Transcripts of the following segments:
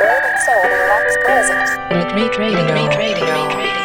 Urban Soul Relax presents Retreat Radio. Retreat Radio.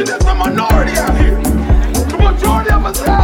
See, there's a minority out here. The majority of us have.